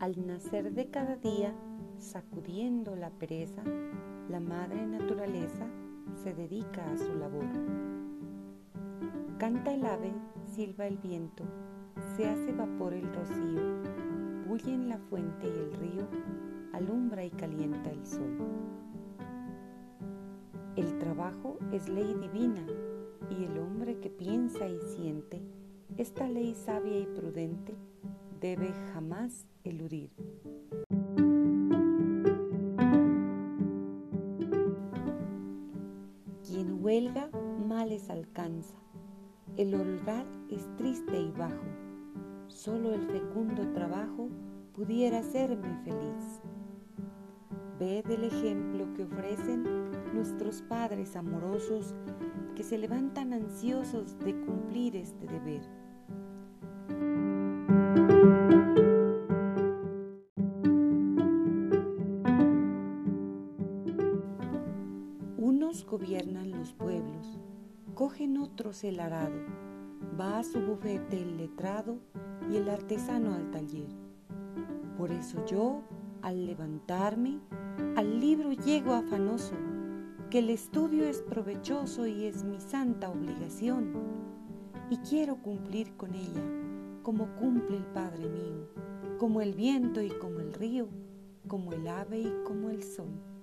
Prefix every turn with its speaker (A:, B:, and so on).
A: amanecer de cada día, sacudiendo la pereza, la madre naturaleza se dedica a su labor. Canta el ave, silba el viento, se hace vapor el rocío, bulle en la fuente y el río, alumbra y calienta el sol. El trabajo es ley divina y el hombre que piensa y siente esta ley sabia y prudente debe jamás eludir. Quien huelga males alcanza, el holgar es triste y bajo, solo el fecundo trabajo pudiera hacerme feliz. Ved el ejemplo que ofrecen nuestros padres amorosos que se levantan ansiosos de cumplir este deber. Gobiernan los pueblos, cogen otros el arado, va a su bufete el letrado y el artesano al taller. Por eso yo, al levantarme, al libro llego afanoso, que el estudio es provechoso y es mi santa obligación, y quiero cumplir con ella, como cumple el Padre mío, como el viento y como el río, como el ave y como el sol.